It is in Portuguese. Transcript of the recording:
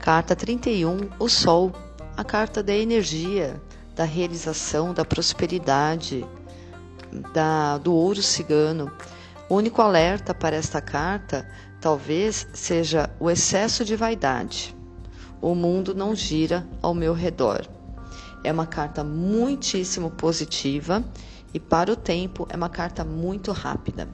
Carta 31, o Sol, a carta da energia, da realização, da prosperidade, da, do ouro cigano. O único alerta para esta carta talvez seja o excesso de vaidade. O mundo não gira ao meu redor. É uma carta muitíssimo positiva e para o tempo é uma carta muito rápida.